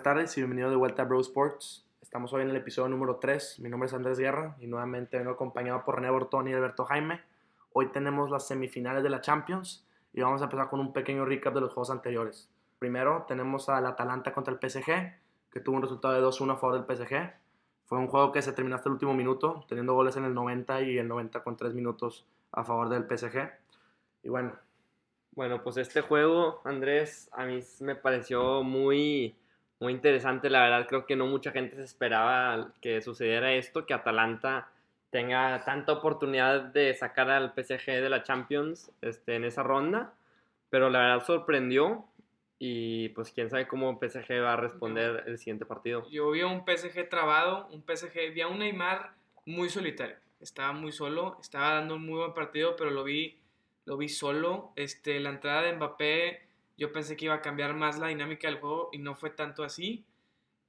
Buenas tardes y bienvenido de vuelta a Bro Sports. Estamos hoy en el episodio número 3. Mi nombre es Andrés Guerra y nuevamente vengo acompañado por René Bortón y Alberto Jaime. Hoy tenemos las semifinales de la Champions y vamos a empezar con un pequeño recap de los juegos anteriores. Primero tenemos al Atalanta contra el PSG, que tuvo un resultado de 2-1 a favor del PSG. Fue un juego que se terminó hasta el último minuto, teniendo goles en el 90 y el 90 con 3 minutos a favor del PSG. Y bueno. Bueno, pues este juego, Andrés, a mí me pareció muy, muy interesante. La verdad, creo que no mucha gente se esperaba que sucediera esto, que Atalanta tenga tanta oportunidad de sacar al PSG de la Champions este, en esa ronda. Pero la verdad sorprendió. Y pues quién sabe cómo PSG va a responder el siguiente partido. Yo vi a un PSG trabado, un PSG, vi a un Neymar muy solitario. Estaba muy solo, estaba dando un muy buen partido, pero lo vi, lo vi solo. Este, la entrada de Mbappé, yo pensé que iba a cambiar más la dinámica del juego y no fue tanto así.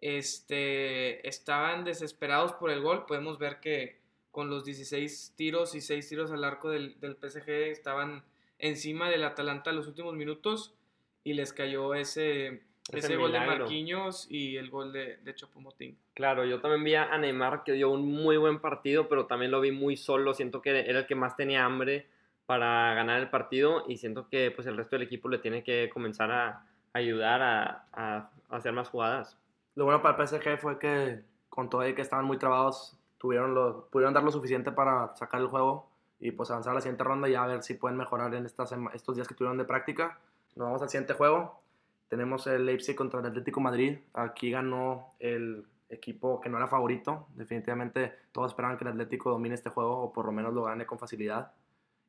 Este, estaban desesperados por el gol. Podemos ver que con los 16 tiros y 6 tiros al arco del, del PSG estaban encima del Atalanta los últimos minutos y les cayó ese, ese, gol de Marquinhos y el gol de, de Chopomotín. Claro, yo también vi a Neymar que dio un muy buen partido, pero también lo vi muy solo. Siento que era el que más tenía hambre para ganar el partido y siento que pues el resto del equipo le tiene que comenzar a ayudar a, a, hacer más jugadas. Lo bueno para el PSG fue que con todo y que estaban muy trabados, tuvieron lo, pudieron dar lo suficiente para sacar el juego y pues avanzar a la siguiente ronda y a ver si pueden mejorar en estas, estos días que tuvieron de práctica. Nos vamos al siguiente juego. Tenemos el Leipzig contra el Atlético Madrid. Aquí ganó el equipo que no era favorito. Definitivamente todos esperaban que el Atlético domine este juego o por lo menos lo gane con facilidad.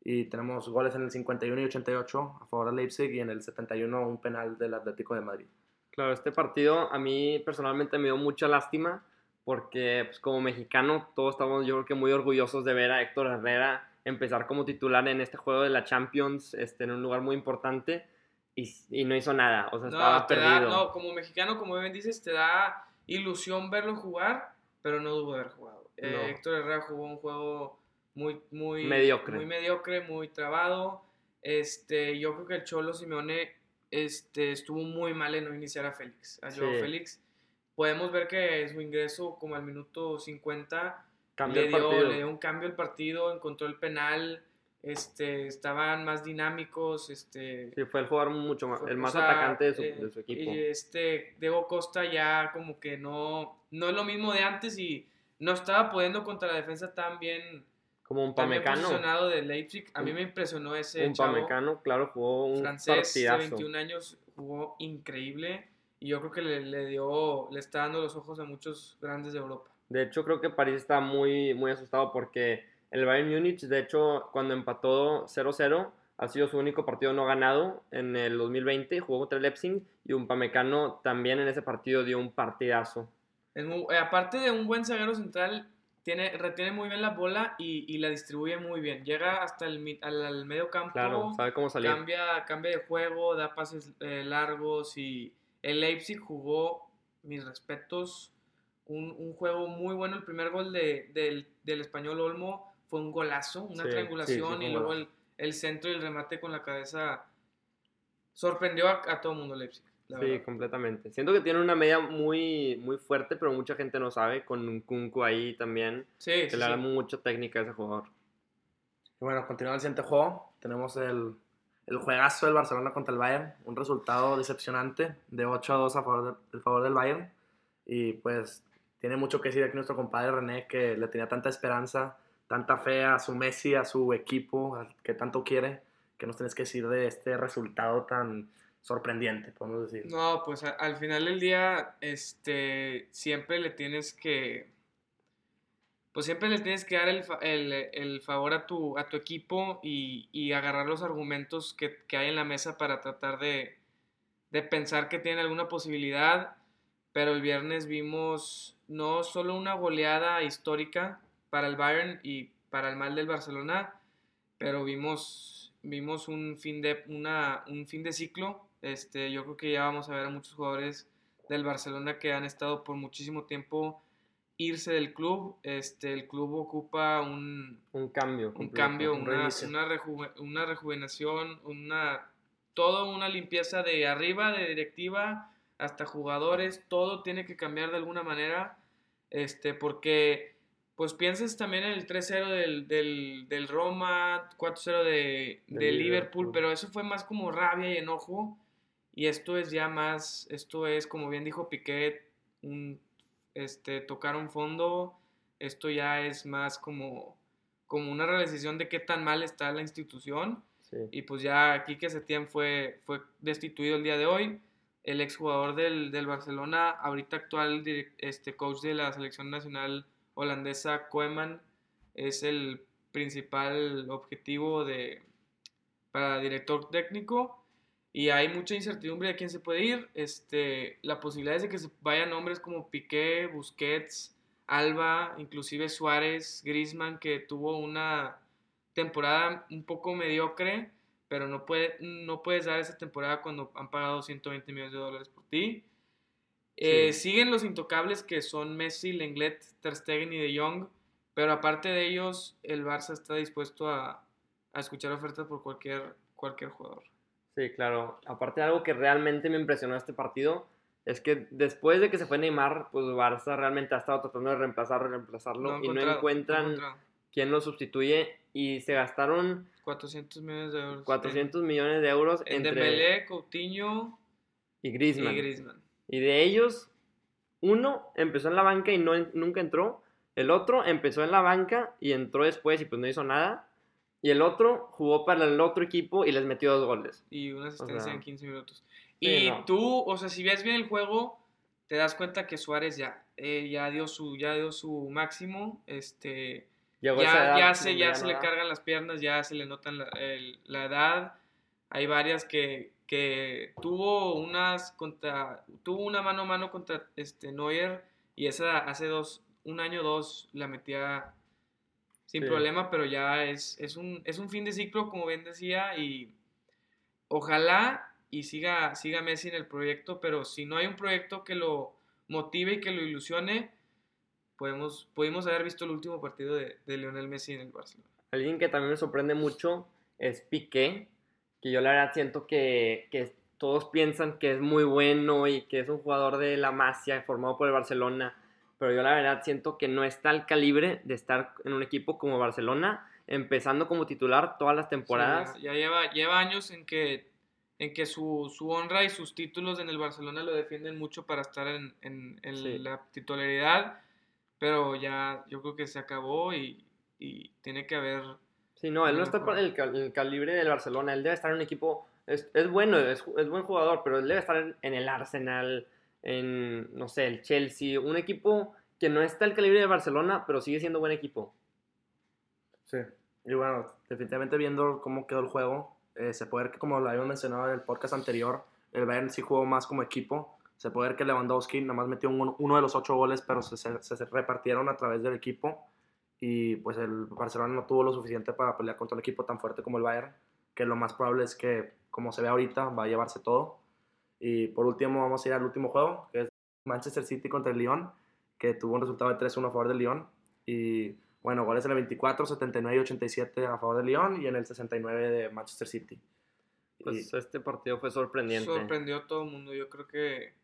Y tenemos goles en el 51 y 88 a favor del Leipzig y en el 71 un penal del Atlético de Madrid. Claro, este partido a mí personalmente me dio mucha lástima porque pues, como mexicano todos estamos yo creo que muy orgullosos de ver a Héctor Herrera empezar como titular en este juego de la Champions este, en un lugar muy importante y, no hizo nada, o sea, estaba perdido. no, como mexicano, como bien dices, te da ilusión verlo jugar, pero no dudo haber jugado. Eh, Héctor Herrera jugó un juego muy, muy mediocre, muy, mediocre, muy trabado. Este, yo creo que el Cholo Simeone este, estuvo muy mal en no iniciar a Félix, a Joe Félix. Podemos ver que su ingreso como al minuto 50 le dio, le dio un cambio al partido, encontró el penal, este, estaban más dinámicos. Este, sí, fue el jugador mucho más, el más atacante de su, eh, de su, equipo. Y este, Diego Costa ya como que no, no es lo mismo de antes y no estaba pudiendo contra la defensa tan bien. Como un Pamecano. posicionado de Leipzig. A mí me impresionó ese. Un Pamecano, claro, jugó un francés de 21 años, jugó increíble. Y yo creo que le, le, dio, le está dando los ojos a muchos grandes de Europa. De hecho, creo que París está muy, muy asustado porque el Bayern Múnich, de hecho, cuando empató 0-0, ha sido su único partido no ganado en el 2020, jugó contra el Leipzig y un Pamecano también en ese partido dio un partidazo. Eh, aparte de un buen zaguero central, tiene, retiene muy bien la bola y, y la distribuye muy bien. Llega hasta el al, medio campo, claro, sabe cómo salir. Cambia, cambia de juego, da pases eh, largos y el Leipzig jugó, mis respetos, un, un, juego muy bueno. El primer gol de, del, del español Olmo fue un golazo, una triangulación y luego el, el, centro y el remate con la cabeza sorprendió a, todo el mundo Leipzig. Sí, completamente. Siento que tiene una media muy, muy fuerte, pero mucha gente no sabe, con un Kunku ahí también. Sí, que le da mucha técnica a ese jugador. Y bueno, continuando el siguiente juego, tenemos el, el juegazo del Barcelona contra el Bayern. Un resultado decepcionante de 8 a 2 a favor, de, favor del Bayern. Y pues tiene mucho que decir aquí nuestro compadre René, que le tenía tanta esperanza tanta fe a su Messi, a su equipo, que tanto quiere, que nos tienes que decir de este resultado tan sorprendente, podemos decir. No, pues al final del día, este, siempre le tienes que, pues siempre le tienes que dar el, el, el favor a tu, a tu equipo y, y agarrar los argumentos que, que, hay en la mesa para tratar de, de pensar que tiene alguna posibilidad, pero el viernes vimos no solo una goleada histórica, para el Bayern y para el mal del Barcelona, pero vimos, vimos un, fin de, una, un fin de ciclo. Este, yo creo que ya vamos a ver a muchos jugadores del Barcelona que han estado por muchísimo tiempo irse del club. Este, el club ocupa un, un cambio, un cambio, una, una, una, rejuvenación, una, toda una limpieza de arriba, de directiva hasta jugadores, todo tiene que cambiar de alguna manera, este, porque pues piensas también en el 3-0 del, del, del, Roma, 4-0 de, de, Liverpool, pero eso fue más como rabia y enojo, y esto es ya más, esto es, como bien dijo Piquet, un, este, tocar un fondo, esto ya es más como, como una realización de qué tan mal está la institución, y pues ya aquí que Setién fue, fue destituido el día de hoy, el exjugador del, del Barcelona, ahorita actual este, coach de la selección nacional holandesa, Koeman, es el principal objetivo de, para director técnico y hay mucha incertidumbre de quién se puede ir. Este, la posibilidad es de que se vayan nombres como Piqué, Busquets, Alba, inclusive Suárez, Griezmann, que tuvo una temporada un poco mediocre pero no, puede, no puedes dar esa temporada cuando han pagado 120 millones de dólares por ti. Eh, siguen los intocables que son Messi, Lenglet, Ter Stegen y De Jong, pero aparte de ellos, el Barça está dispuesto a, a escuchar ofertas por cualquier, cualquier jugador. Sí, claro. Aparte de algo que realmente me impresionó este partido, es que después de que se fue Neymar, pues Barça realmente ha estado tratando de reemplazarlo, reemplazarlo y no encuentran quién lo sustituye y se gastaron 400 millones de euros. 400 millones de euros entre Dembélé, Coutinho y Griezmann. y de ellos, uno empezó en la banca y no, nunca entró. El otro empezó en la banca y entró después y pues no hizo nada. Y el otro jugó para el otro equipo y les metió dos goles. Y una asistencia en 15 minutos. Y tú, o sea, si ves bien el juego, te das cuenta que Suárez ya, eh, ya, dio su, ya dio su máximo. Este, ya, ya, se, ya se le cargan las piernas, ya se le notan la, la edad. Hay varias que, que, tuvo unas contra, tuvo una mano a mano contra este Neuer y esa hace dos, un año dos la metía sin problema, pero ya es, es, un, es un fin de ciclo, como bien decía, y ojalá y siga, siga Messi en el proyecto, pero si no hay un proyecto que lo motive y que lo ilusione, podemos, pudimos haber visto el último partido de, de, Lionel Messi en el Barcelona. Alguien que también me sorprende mucho es Piqué, que yo la verdad siento que, que todos piensan que es muy bueno y que es un jugador de la Masia formado por el Barcelona, pero yo la verdad siento que no está al calibre de estar en un equipo como Barcelona, empezando como titular todas las temporadas. ya lleva, lleva años en que, en que su, su, honra y sus títulos en el Barcelona lo defienden mucho para estar en, en, en la titularidad pero ya yo creo que se acabó y, y tiene que haber... Sí, no, él no está por el, el, calibre del Barcelona, él debe estar en un equipo, es, es bueno, es, es, buen jugador, pero él debe estar en, el Arsenal, en, no sé, el Chelsea, un equipo que no está al calibre del Barcelona, pero sigue siendo buen equipo. Sí, y bueno, definitivamente viendo cómo quedó el juego, se puede ver que como lo habíamos mencionado en el podcast anterior, el Bayern sí jugó más como equipo, se puede ver que Lewandowski nada más metió uno de los ocho goles, pero se, se, repartieron a través del equipo. Y pues el Barcelona no tuvo lo suficiente para pelear contra un equipo tan fuerte como el Bayern, que lo más probable es que, como se ve ahorita, va a llevarse todo. Y por último, vamos a ir al último juego, que es Manchester City contra el Lyon, que tuvo un resultado de 3-1 a favor del Lyon. Y bueno, goles en el 24, 79 y 87 a favor del Lyon y en el 69 de Manchester City. Pues este partido fue sorprendente. Sorprendió a todo el mundo. Yo creo que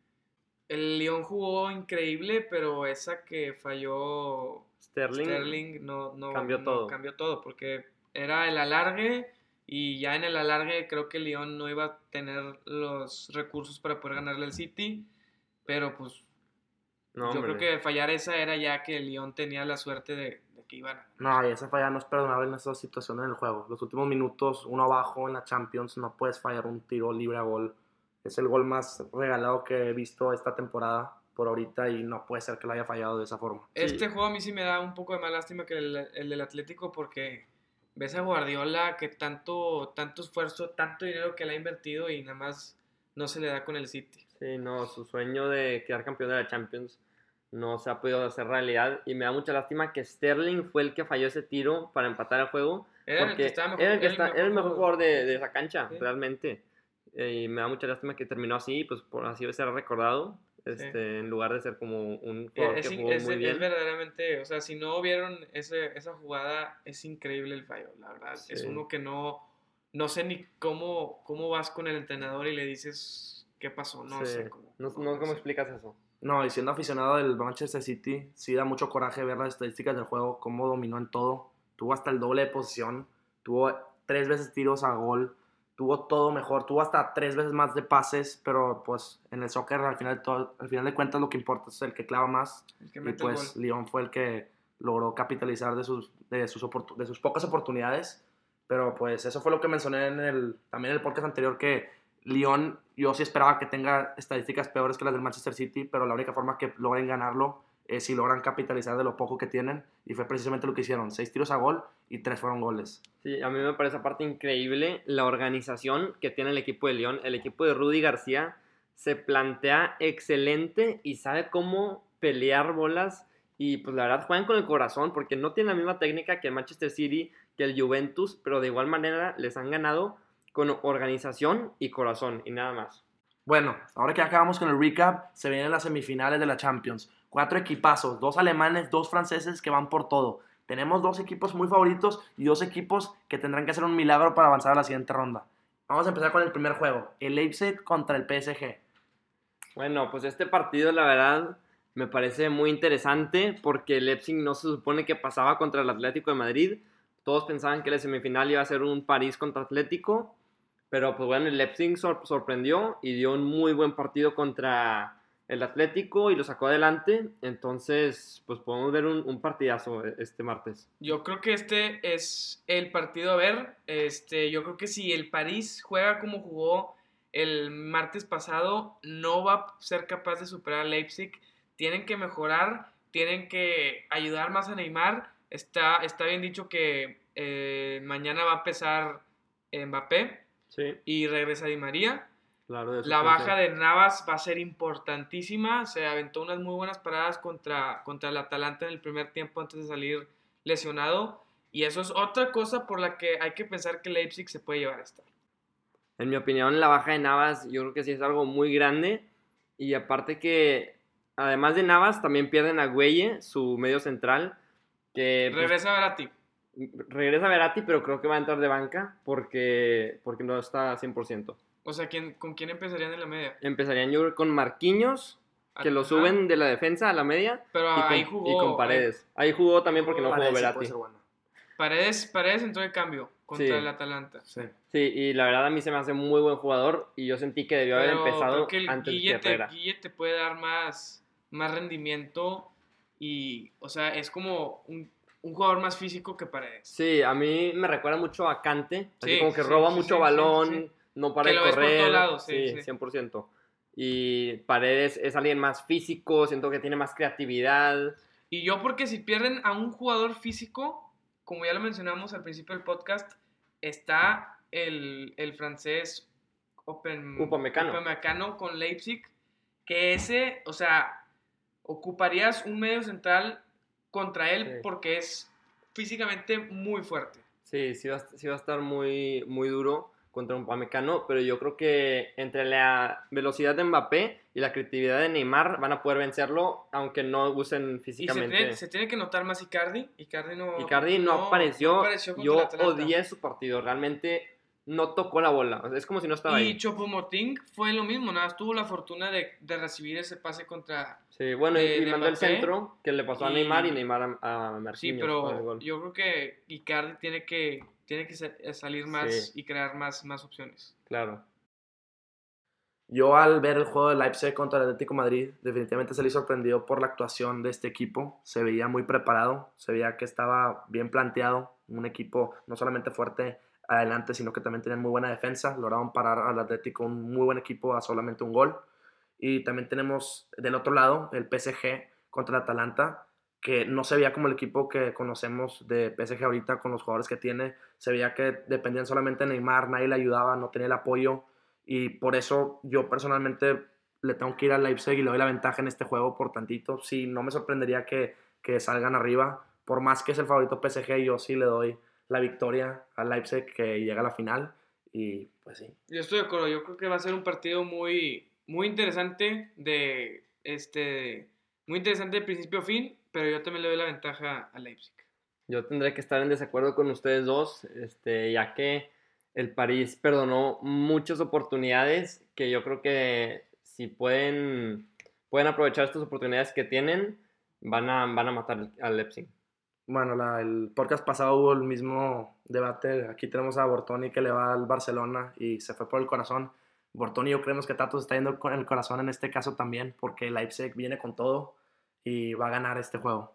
el León jugó increíble, pero esa que falló Sterling, no, no, cambió todo. Cambió todo, porque era el alargue y ya en el alargue creo que León no iba a tener los recursos para poder ganarle al City, pero pues yo creo que fallar esa era ya que León tenía la suerte de, que iban No, y esa falla no es perdonable en estas situaciones en el juego. Los últimos minutos, uno abajo en la Champions, no puedes fallar un tiro libre a gol es el gol más regalado que he visto esta temporada por ahorita y no puede ser que lo haya fallado de esa forma. Este juego a mí sí me da un poco de más lástima que el, el, del Atlético porque ves a Guardiola que tanto, tanto esfuerzo, tanto dinero que le ha invertido y nada más no se le da con el City. Sí, no, su sueño de quedar campeón de la Champions no se ha podido hacer realidad y me da mucha lástima que Sterling fue el que falló ese tiro para empatar el juego. Era el que estaba mejor, era el, que está, era el mejor jugador de, de esa cancha, realmente. Eh, y me da mucha lástima que terminó así, pues por así ser recordado, este, en lugar de ser como un jugador es, que jugó muy bien. Es verdaderamente, o sea, si no vieron ese, esa jugada, es increíble el fallo, la verdad. Es uno que no, no sé ni cómo, cómo vas con el entrenador y le dices qué pasó, no Sí. sé cómo. No, no, ¿Cómo explicas eso? No, y siendo aficionado del Manchester City, sí da mucho coraje ver las estadísticas del juego, cómo dominó en todo. Tuvo hasta el doble de posición, tuvo tres veces tiros a gol, tuvo todo mejor, tuvo hasta tres veces más de pases, pero pues en el soccer al final, de todo, al final de cuentas lo que importa es el que clava más. Que Y pues. Lyon fue el que logró capitalizar de sus, de, sus de sus pocas oportunidades. Pero pues eso fue lo que mencioné en el, también en el podcast anterior, que Lyon yo sí esperaba que tenga estadísticas peores que las del Manchester City, pero la única forma que logren ganarlo es si logran capitalizar de lo poco que tienen. Y fue precisamente lo que hicieron. Seis tiros a gol y tres fueron goles. Sí, a mí me parece aparte increíble la organización que tiene el equipo de León. El equipo de Rudy García se plantea excelente y sabe cómo pelear bolas. Y pues la verdad juegan con el corazón porque no tienen la misma técnica que el Manchester City, que el Juventus, pero de igual manera les han ganado con organización y corazón y nada más. Bueno, ahora que acabamos con el recap, se vienen las semifinales de la Champions. Cuatro equipazos, dos alemanes, dos franceses que van por todo. Tenemos dos equipos muy favoritos y dos equipos que tendrán que hacer un milagro para avanzar a la siguiente ronda. Vamos a empezar con el primer juego, el Leipzig contra el PSG. Bueno, pues este partido la verdad me parece muy interesante porque el Leipzig no se supone que pasaba contra el Atlético de Madrid. Todos pensaban que la semifinal iba a ser un París contra Atlético, pero pues bueno, el Leipzig sor- sorprendió y dio un muy buen partido contra el Atlético y lo sacó adelante. Entonces, pues podemos ver un, un partidazo este martes. Yo creo que este es el partido a ver. Este, yo creo que si el París juega como jugó el martes pasado, no va a ser capaz de superar a Leipzig. Tienen que mejorar, tienen que ayudar más a Neymar. Está, está bien dicho que eh, mañana va a empezar Mbappé Sí, y regresa Di María. Claro. La baja de Navas va a ser importantísima. Se aventó unas muy buenas paradas contra, contra el Atalanta en el primer tiempo antes de salir lesionado. Y eso es otra cosa por la que hay que pensar que Leipzig se puede llevar esta. En mi opinión, la baja de Navas yo creo que sí es algo muy grande. Y aparte que, además de Navas, también pierden a Güelle, su medio central. Que pues, Regresa Verratti. Regresa Verati, pero creo que va a entrar de banca porque, porque no está 100%. O sea, ¿quién, ¿con quién empezarían en la media? Empezarían yo con Marquinhos, que lo suben de la defensa a la media. Pero y, con, ahí jugó. y con Paredes. Ahí jugó también porque no jugó Verati. puede ser bueno. Paredes, Paredes entró de cambio contra Sí. el Atalanta. Sí. Sí, y la verdad a mí se me hace muy buen jugador y yo sentí que debió haber empezado creo que el antes Guille te. Guille te puede dar más, más rendimiento y, o sea, es como un, un jugador más físico que Paredes. Sí, a mí me recuerda mucho a Cante, así Sí, como que sí, roba sí, mucho balón, no para Que de lo ves por correr. sí, sí. 100%. Y Paredes es alguien más físico, siento que tiene más creatividad. Y yo porque si pierden a un jugador físico, como ya lo mencionamos al principio del podcast, está el, el francés Open, Upamecano. Upamecano con Leipzig, que ese, o sea, ocuparías un medio central contra él Sí. porque es físicamente muy fuerte. Sí, sí va, a- sí va a estar muy, muy duro contra un Pamecano, pero yo creo que entre la velocidad de Mbappé y la creatividad de Neymar van a poder vencerlo, aunque no usen Y se físicamente. tiene, se tiene que notar más Icardi. Icardi no, Icardi no, apareció. no yo odié su partido. Realmente no tocó la bola. O sea, es como si no estaba Y ahí. Chopomoting fue lo mismo, nada más tuvo la fortuna de, de recibir ese pase contra... Sí, bueno, y- de- y, de mandó el centro que le pasó a Y- Neymar y Neymar a, a Sí, Marquinhos pero yo creo que Icardi tiene que, tiene que sa- salir más Sí. y crear más, más opciones. Claro. Yo al ver el juego de Leipzig contra el Atlético de Madrid, definitivamente salí sorprendido por la actuación de este equipo. Se veía muy preparado, se veía que estaba bien planteado, un equipo no solamente fuerte adelante, sino que también tenían muy buena defensa. Lograron parar al Atlético, un muy buen equipo, a solamente un gol. Y también tenemos del otro lado el PSG contra el Atalanta, que no se veía como el equipo que conocemos de PSG ahorita con los jugadores que tiene. Se veía que dependían solamente de Neymar, nadie le ayudaba, no tenía el apoyo. Y por eso yo personalmente le tengo que ir al Leipzig y le doy la ventaja en este juego por tantito. Sí, no me sorprendería que, que salgan arriba. Por más que es el favorito PSG, yo sí le doy la victoria al Leipzig que llega a la final. Y pues sí. Yo estoy de acuerdo, yo creo que va a ser un partido muy, muy interesante de este muy interesante de principio a fin, pero yo también le doy la ventaja a Leipzig. Yo tendré que estar en desacuerdo con ustedes dos, este, ya que el París perdonó muchas oportunidades que yo creo que si pueden, pueden aprovechar estas oportunidades que tienen, van a, van a matar al Leipzig. Bueno, la, el podcast pasado hubo el mismo debate. Aquí tenemos a Bortoni que le va al Barcelona y se fue por el corazón. Bortoni yo creemos que Tato se está yendo con el corazón en este caso también porque Leipzig viene con todo y va a ganar este juego.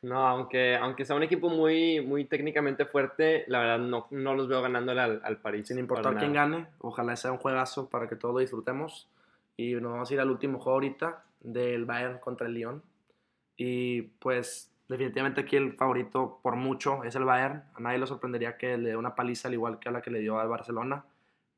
No, aunque, aunque sea un equipo muy, muy técnicamente fuerte, la verdad no, no los veo ganándole al, al París. Sin importar quién gane, ojalá sea un juegazo para que todos lo disfrutemos. Y nos vamos a ir al último juego ahorita del Bayern contra el Lyon. Y pues definitivamente aquí el favorito por mucho es el Bayern. A nadie le sorprendería que le dé una paliza al igual que a la que le dio al Barcelona.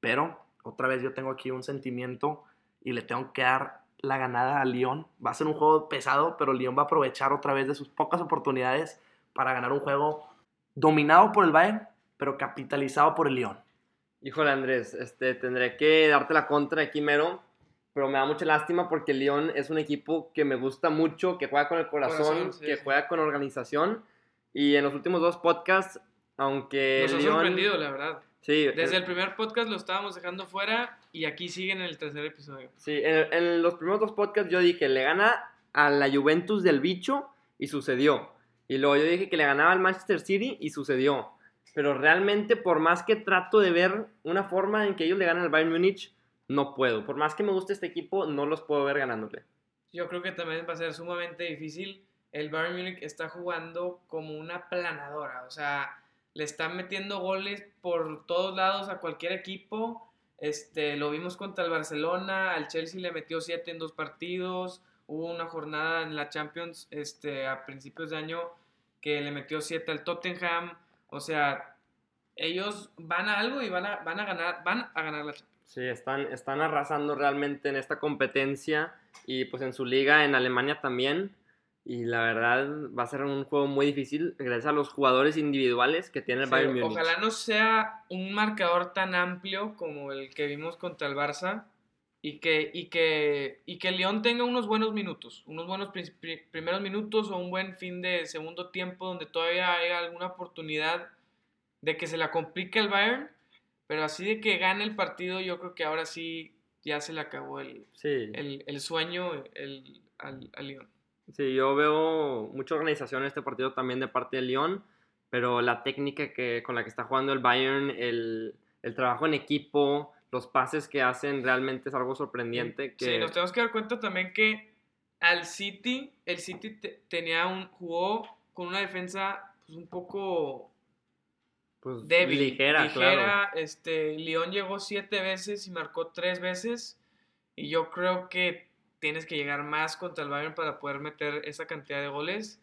Pero otra vez yo tengo aquí un sentimiento y le tengo que dar la ganada a Lyon. Va a ser un juego pesado, pero Lyon va a aprovechar otra vez de sus pocas oportunidades para ganar un juego dominado por el Bayern, pero capitalizado por el Lyon. Híjole, Andrés, este, tendré que darte la contra aquí mero, pero me da mucha lástima porque el Lyon es un equipo que me gusta mucho, que juega con el corazón, Corazón, sí, que sí. juega con organización. Y en los últimos dos podcasts, aunque Nos el ha sorprendido, la verdad. Sí, Desde el primer podcast lo estábamos dejando fuera y aquí sigue en el tercer episodio. Sí, en, en los primeros dos podcasts yo dije, le gana a la Juventus del bicho y sucedió. Y luego yo dije que le ganaba al Manchester City y sucedió. Pero realmente, por más que trato de ver una forma en que ellos le ganan al Bayern Múnich, no puedo. Por más que me guste este equipo, no los puedo ver ganándole. Yo creo que también va a ser sumamente difícil. El Bayern Múnich está jugando como una planadora, o sea, le están metiendo goles por todos lados a cualquier equipo. Este, lo vimos contra el Barcelona, al Chelsea le metió 7 en dos partidos. Hubo una jornada en la Champions este, a principios de año que le metió 7 al Tottenham. O sea, ellos van a algo y van a, van a ganar, van a ganar la Champions. Sí, están, están arrasando realmente en esta competencia y pues en su liga en Alemania también. Y la verdad va a ser un juego muy difícil gracias a los jugadores individuales que tiene el Sí, Bayern Múnich. ojalá no sea un marcador tan amplio como el que vimos contra el Barça y que, y que, y que León tenga unos buenos minutos, unos buenos pri- pri- primeros minutos o un buen fin de segundo tiempo donde todavía haya alguna oportunidad de que se la complique el Bayern, pero así de que gane el partido, yo creo que ahora sí ya se le acabó el, Sí. el, el sueño el, al, al León. Sí, yo veo mucha organización en este partido también de parte de Lyon, pero la técnica que, con la que está jugando el Bayern, el, el trabajo en equipo, los pases que hacen, realmente es algo sorprendente. Que, Sí, nos tenemos que dar cuenta también que al City, el City te- tenía un, jugó con una defensa pues, un poco pues, débil, ligera, claro. Este, León llegó siete veces y marcó tres veces. Y yo creo que tienes que llegar más contra el Bayern para poder meter esa cantidad de goles.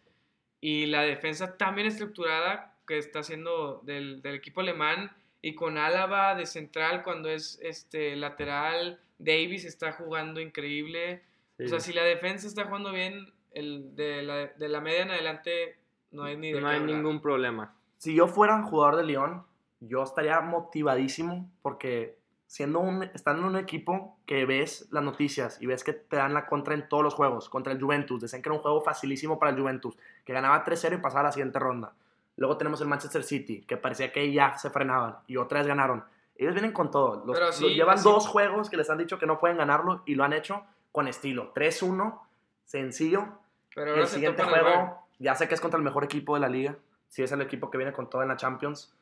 Y la defensa también estructurada que está haciendo del, del equipo alemán y con Álava de central cuando es este lateral, Davis está jugando increíble. Sí. O sea, si la defensa está jugando bien, el de, la, de la media en adelante no hay ni de no qué hay hablar. ningún problema. Si yo fuera jugador de León, yo estaría motivadísimo porque siendo un, estando en un equipo que ves las noticias y ves que te dan la contra en todos los juegos, contra el Juventus, decían que era un juego facilísimo para el Juventus, que ganaba 3-0 y pasaba a la siguiente ronda. Luego tenemos el Manchester City, que parecía que ya se frenaban y otra vez ganaron. Ellos vienen con todo. Los, llevan así- dos juegos que les han dicho que no pueden ganarlo y lo han hecho con estilo. 3-1, sencillo. Pero el siguiente juego, ya sé que es contra el mejor equipo de la liga. Sí es el equipo que viene con todo en la Champions.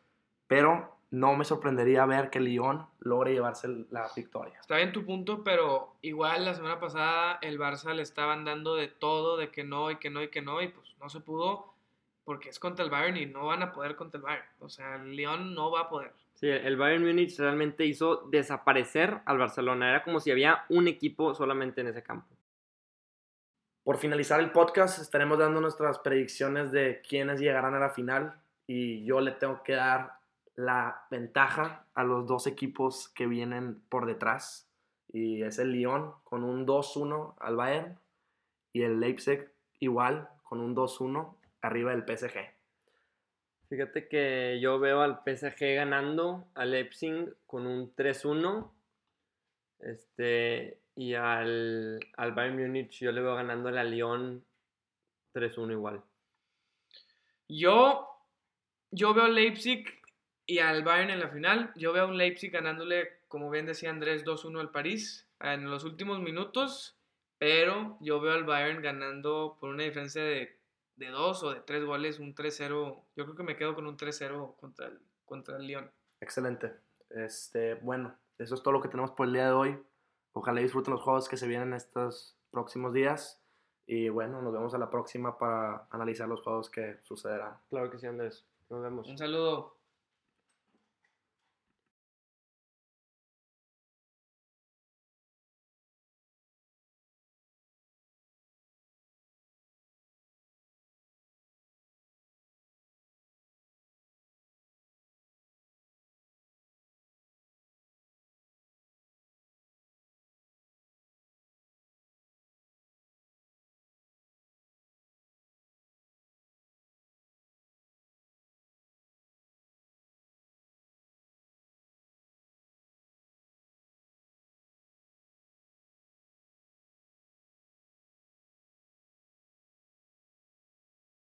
Pero no me sorprendería ver que Lyon logre llevarse la victoria. Está bien tu punto, pero igual la semana pasada el Barça le estaban dando de todo, de que no y que no y que no, y pues no se pudo porque es contra el Bayern y no van a poder contra el Bayern. O sea, el León no va a poder. Sí, el Bayern Múnich realmente hizo desaparecer al Barcelona. Era como si había un equipo solamente en ese campo. Por finalizar el podcast, estaremos dando nuestras predicciones de quiénes llegarán a la final. Y yo le tengo que dar la ventaja a los dos equipos que vienen por detrás. Y es el Lyon con un 2-1 al Bayern. Y el Leipzig igual con un 2-1 arriba del PSG. Fíjate que yo veo al PSG ganando al Leipzig con un 3-1. Este, y al, al Bayern Múnich yo le veo ganando a Lyon 3-1 igual. Yo, yo veo a Leipzig y al Bayern en la final. Yo veo a un Leipzig ganándole, como bien decía Andrés, 2-1 al París en los últimos minutos, pero yo veo al Bayern ganando por una diferencia de, de dos o de tres goles, un 3-0. Yo creo que me quedo con un 3-0 contra el, contra el Lyon. Excelente. Este, bueno, eso es todo lo que tenemos por el día de hoy. Ojalá disfruten los juegos que se vienen estos próximos días. Y bueno, nos vemos a la próxima para analizar los juegos que sucederán. Claro que sí, Andrés. Nos vemos. Un saludo.